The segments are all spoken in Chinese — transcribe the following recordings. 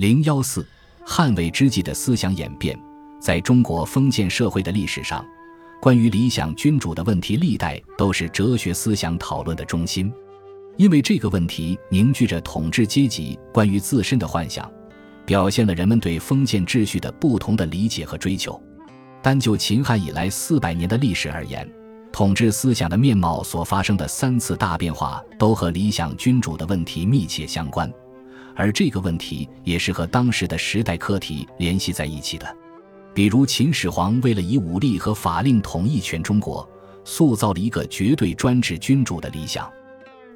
零幺四，汉魏之际的思想演变，在中国封建社会的历史上，关于理想君主的问题，历代都是哲学思想讨论的中心，因为这个问题凝聚着统治阶级关于自身的幻想，表现了人们对封建秩序的不同的理解和追求。单就秦汉以来四百年的历史而言，统治思想的面貌所发生的三次大变化，都和理想君主的问题密切相关，而这个问题也是和当时的时代课题联系在一起的。比如，秦始皇为了以武力和法令统一全中国，塑造了一个绝对专制君主的理想；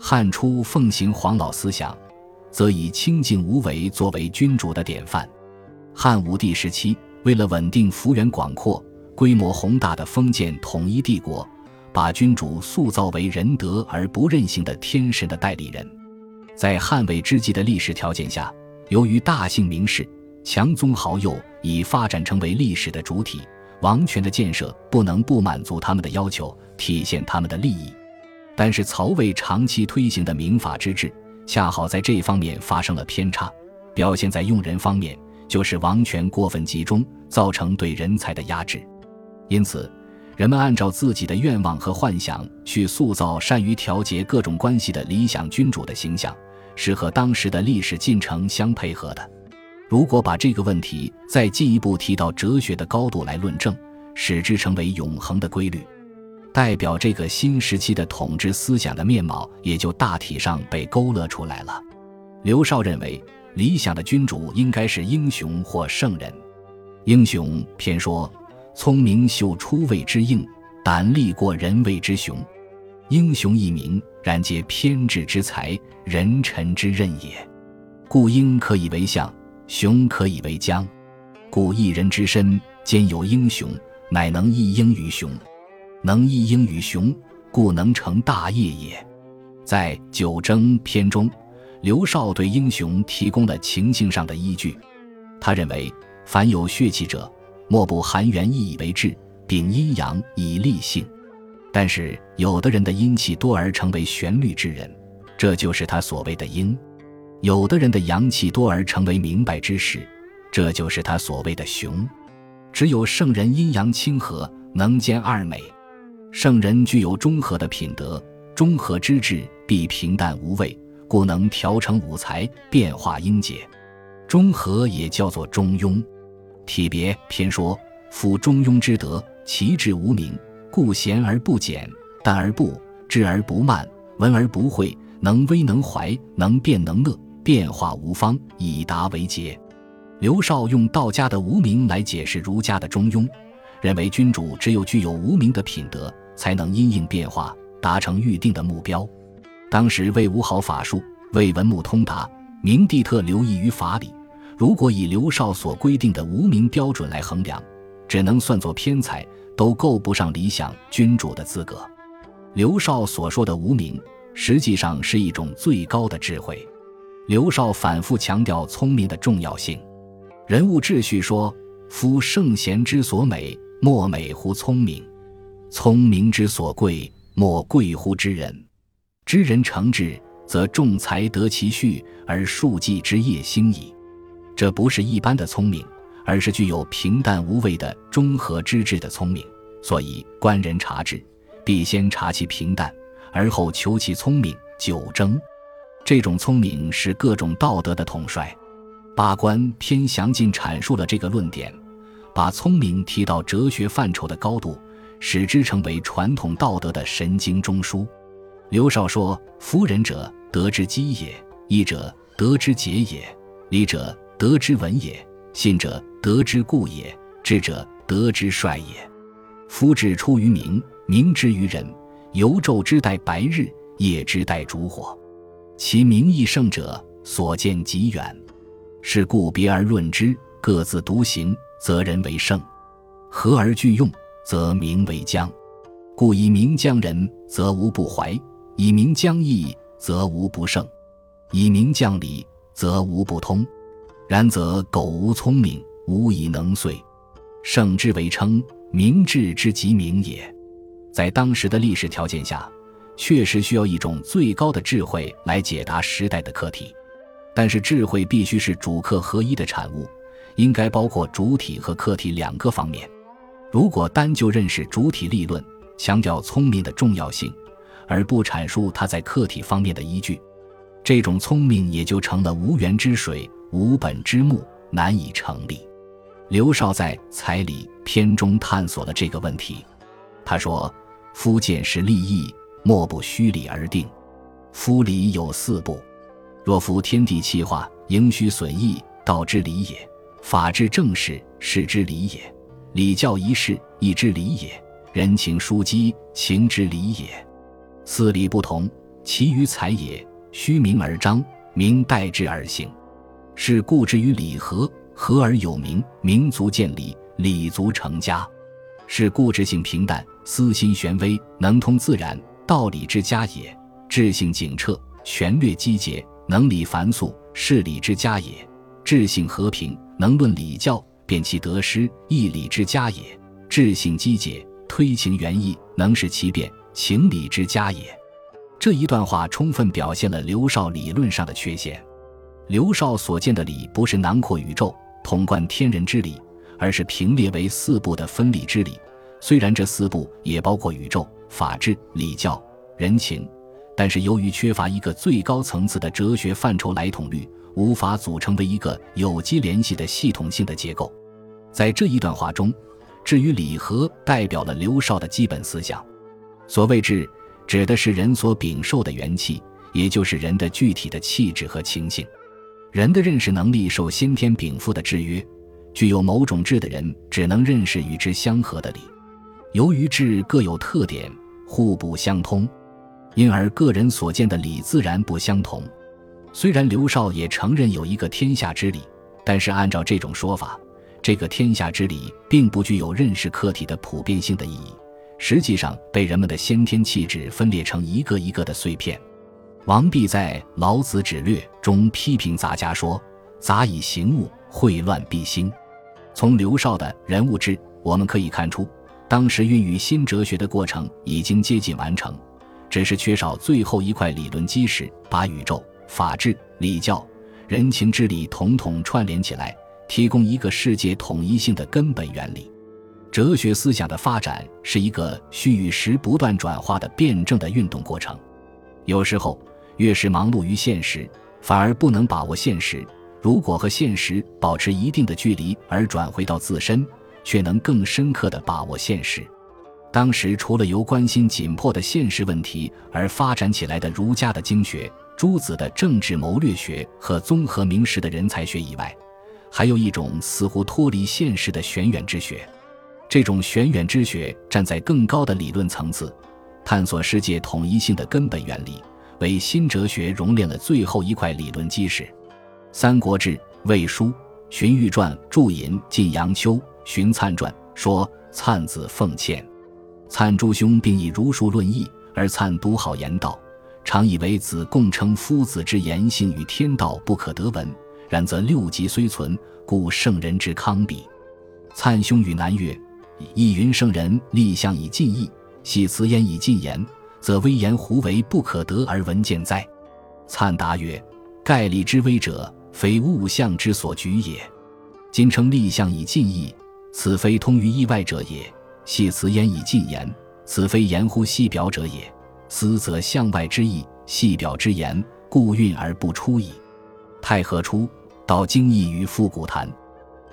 汉初奉行黄老思想，则以清静无为作为君主的典范；汉武帝时期，为了稳定幅员广阔、规模宏大的封建统一帝国。把君主塑造为仁德而不任性的天神的代理人，在汉魏之际的历史条件下，由于大姓名士、强宗豪右已发展成为历史的主体，王权的建设不能不满足他们的要求，体现他们的利益。但是曹魏长期推行的民法之治，恰好在这方面发生了偏差，表现在用人方面，就是王权过分集中，造成对人才的压制，因此。人们按照自己的愿望和幻想去塑造善于调节各种关系的理想君主的形象，是和当时的历史进程相配合的。如果把这个问题再进一步提到哲学的高度来论证，使之成为永恒的规律，代表这个新时期的统治思想的面貌也就大体上被勾勒出来了。刘少认为，理想的君主应该是英雄或圣人。英雄偏说。聪明秀出位之应，胆力过人谓之雄。英雄一名，然皆偏执之才，人臣之任也。故英可以为相，雄可以为将。故一人之身兼有英雄，乃能一英于雄。能一英于雄，故能成大业也。在《九征》篇中，刘绍对英雄提供了情境上的依据。他认为，凡有血气者。莫不含元意以为志，秉阴阳以立性。但是有的人的阴气多而成为旋律之人，这就是他所谓的阴；有的人的阳气多而成为明白之士，这就是他所谓的雄。只有圣人阴阳清和，能兼二美。圣人具有中和的品德，中和之志必平淡无味，故能调成五才，变化英杰。中和也叫做中庸。体别偏说：夫中庸之德，其志无名，故贤而不简，淡而不知而不慢，文而不讳，能威能怀，能辩能乐，变化无方，以达为节。刘绍用道家的无名来解释儒家的中庸，认为君主只有具有无名的品德，才能因应变化，达成预定的目标。当时魏无好法术，魏文武通达，明帝特留意于法理。如果以刘少所规定的无名标准来衡量，只能算作偏才，都够不上理想君主的资格。刘少所说的无名，实际上是一种最高的智慧。刘少反复强调聪明的重要性。人物秩序说：“夫圣贤之所美，莫美乎聪明；聪明之所贵，莫贵乎知人。知人成智，则众才得其序，而庶几之业兴矣。”这不是一般的聪明，而是具有平淡无味的中和之智的聪明。所以，官人察智，必先察其平淡，而后求其聪明。九征，这种聪明是各种道德的统帅。八官偏详尽阐述了这个论点，把聪明提到哲学范畴的高度，使之成为传统道德的神经中枢。刘少说：“夫人者，德之基也；义者，德之节也；礼者。”德之文也，信者德之固也，智者德之帅也。夫智出于明，明之于人。由昼之待白日，夜之待烛火。其名义圣者，所见极远。是故别而论之，各自独行，则人为圣；合而俱用，则名为将。故以名将人，则无不怀；以名将义，则无不胜；以名将礼，则无不通。然则苟无聪明，无以能遂。圣之为称，明智之极明也。在当时的历史条件下，确实需要一种最高的智慧来解答时代的课题。但是智慧必须是主客合一的产物，应该包括主体和客体两个方面。如果单就认识主体立论，强调聪明的重要性，而不阐述它在客体方面的依据，这种聪明也就成了无源之水、无本之木，难以成立。刘少在《彩礼》篇中探索了这个问题。他说：“夫见识立义，莫不虚理而定。夫礼有四部，若夫天地气化，盈虚损益，道之理也；法治正事，事之理也；礼教仪式，义之理也；人情疏机，情之理也。四礼不同，其余才也。虚名而彰，名代之而行，是故之于礼和。”和而有名，民族建立，礼足成家，是固执性平淡，私心玄微，能通自然道理之家也；智性警澈，权略机节，能理繁肃，事理之家也；智性和平，能论礼教，辨其得失，义理之家也；智性机节，推情原意，能使其变，情理之家也。这一段话充分表现了刘少理论上的缺陷。刘少所见的理，不是囊括宇宙。统贯天人之理，而是平列为四部的分理之理。虽然这四部也包括宇宙、法治、礼教、人情，但是由于缺乏一个最高层次的哲学范畴来统律，无法组成为一个有机联系的系统性的结构。在这一段话中，至于礼和代表了刘少的基本思想。所谓智，指的是人所禀受的元气，也就是人的具体的气质和情性。人的认识能力受先天禀赋的制约，具有某种智的人只能认识与之相合的理。由于智各有特点，互不相通，因而个人所见的理自然不相同。虽然刘少也承认有一个天下之理，但是按照这种说法，这个天下之理并不具有认识客体的普遍性的意义，实际上被人们的先天气质分裂成一个一个的碎片。王弼在《老子指略》中批评杂家说：“杂以行物，秽乱必兴。”从刘少的人物志，我们可以看出，当时孕育新哲学的过程已经接近完成，只是缺少最后一块理论基石，把宇宙、法治、礼教、人情之理统统串联起来，提供一个世界统一性的根本原理。哲学思想的发展是一个需与时不断转化的辩证的运动过程，有时候。越是忙碌于现实，反而不能把握现实。如果和现实保持一定的距离，而转回到自身，却能更深刻地把握现实。当时除了由关心紧迫的现实问题而发展起来的儒家的经学、诸子的政治谋略学和综合明实的人才学以外，还有一种似乎脱离现实的玄远之学。这种玄远之学站在更高的理论层次，探索世界统一性的根本原理。为新哲学熔炼了最后一块理论基石，《三国志·魏书·荀彧传》注引晋阳秋《荀粲传》说：“粲子奉谦，粲诸兄并以儒术论义，而粲独好言道，常以为子贡称夫子之言性与天道不可得闻。然则六极虽存，故圣人之康比。粲兄与南岳，亦云圣人立相以尽义，系辞焉以尽言。”则威严胡为不可得而闻见哉？粲答曰：“盖立之威者，非物象之所举也。今称立象以尽义，此非通于意外者也；系辞焉以尽言，此非言乎细表者也。思则象外之意，细表之言，故运而不出矣。太和初，道经义于复古谈，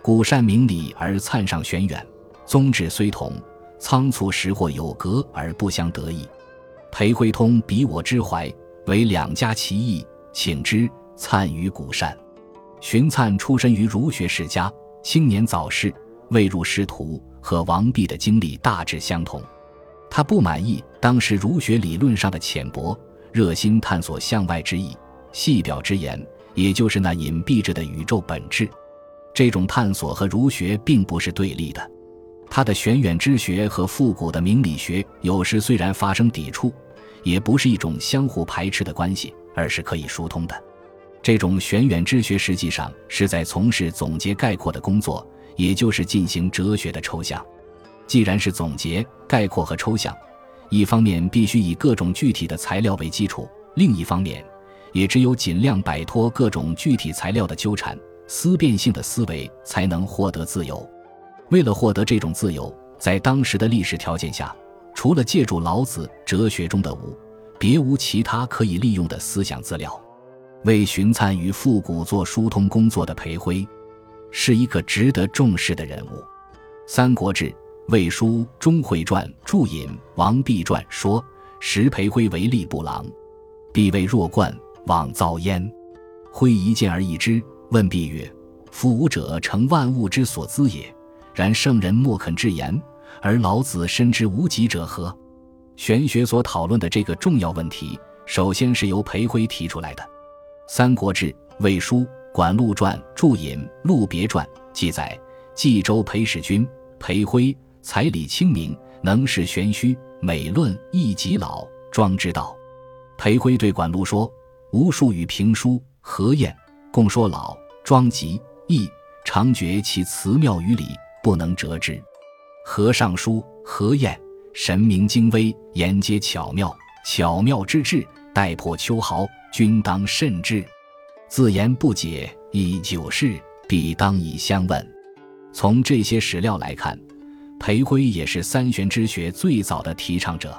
古善明理而灿上玄远，宗旨虽同，仓促时或有隔而不相得意。”裴惠通比我之怀，为两家其义，请之。灿于古善，荀粲出身于儒学世家，青年早逝，未入仕途，和王弼的经历大致相同。他不满意当时儒学理论上的浅薄，热心探索向外之意、细表之言，也就是那隐蔽着的宇宙本质。这种探索和儒学并不是对立的。他的玄远之学和复古的明理学有时虽然发生抵触，也不是一种相互排斥的关系，而是可以疏通的。这种玄远之学实际上是在从事总结概括的工作，也就是进行哲学的抽象。既然是总结概括和抽象，一方面必须以各种具体的材料为基础，另一方面也只有尽量摆脱各种具体材料的纠缠，思辨性的思维才能获得自由。为了获得这种自由，在当时的历史条件下，除了借助老子哲学中的无，别无其他可以利用的思想资料。为荀粲与复古做疏通工作的裴辉，是一个值得重视的人物。《三国志·魏书·钟会传》注引王弼传说：“时裴辉为吏部郎，必为弱冠，妄遭焉。辉一见而异之，问弼曰：‘夫武者，成万物之所资也。然圣人莫肯至言，而老子深知无极者何？’玄学所讨论的这个重要问题，首先是由裴辉提出来的。”《三国志·魏书·管路传》注引《陆别传》记载：冀州裴使君裴辉，才理清明，能事玄虚，美论亦极老庄之道。裴辉对管路说：“无数与评书何晏，共说老庄极易，常觉其辞妙于理，不能折之。何尚书何晏，神明精微，言皆巧妙，巧妙之至，待破秋毫。”君当慎之，自言不解，以久事，必当以相问。从这些史料来看，裴辉也是三玄之学最早的提倡者。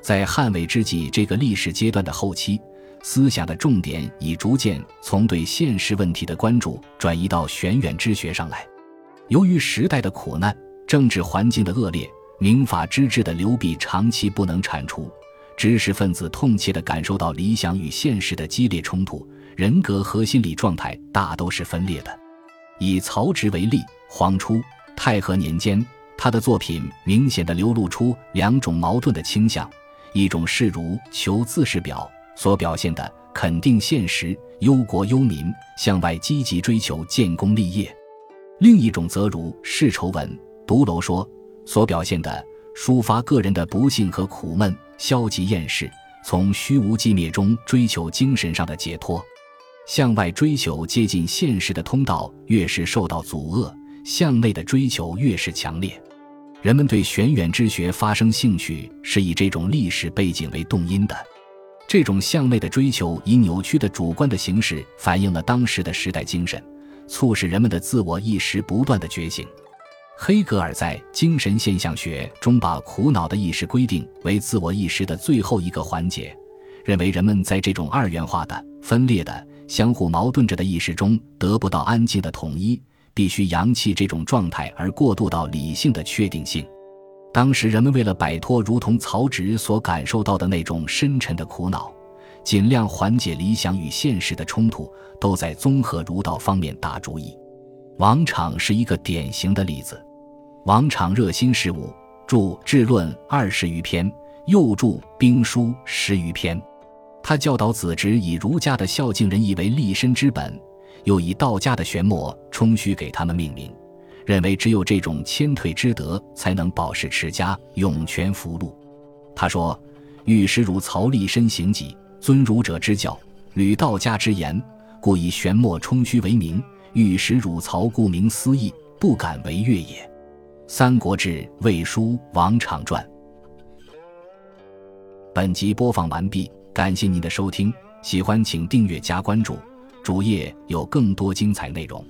在汉魏之际这个历史阶段的后期，思想的重点已逐渐从对现实问题的关注转移到玄远之学上来。由于时代的苦难、政治环境的恶劣、民法之治的流弊长期不能铲除。知识分子痛切地感受到理想与现实的激烈冲突，人格和心理状态大都是分裂的。以曹植为例，黄初太和年间，他的作品明显地流露出两种矛盾的倾向：一种是如《求自是表》所表现的肯定现实、忧国忧民，向外积极追求建功立业；另一种则如《世愁文》《独楼说》所表现的抒发个人的不幸和苦闷。消极厌世，从虚无寂灭中追求精神上的解脱，向外追求接近现实的通道越是受到阻遏，向内的追求越是强烈。人们对玄远之学发生兴趣，是以这种历史背景为动因的。这种向内的追求，以扭曲的主观的形式，反映了当时的时代精神，促使人们的自我意识不断的觉醒。黑格尔在《精神现象学》中把苦恼的意识规定为自我意识的最后一个环节，认为人们在这种二元化的、分裂的、相互矛盾着的意识中得不到安静的统一，必须扬弃这种状态而过渡到理性的确定性。当时人们为了摆脱如同曹植所感受到的那种深沉的苦恼，尽量缓解理想与现实的冲突，都在综合儒道方面打主意。王昶是一个典型的例子。王昶热心事务，著《治论》二十余篇，又著《兵书》十余篇。他教导子侄以儒家的孝敬仁义为立身之本，又以道家的玄墨冲虚给他们命名，认为只有这种谦退之德，才能保世持家，永全福禄。他说：“欲使汝曹立身行己，尊儒者之教，履道家之言，故以玄墨冲虚为名。欲使汝曹顾名思义，不敢违越也。”《三国志·魏书·王昶传》。本集播放完毕，感谢您的收听，喜欢请订阅加关注，主页有更多精彩内容。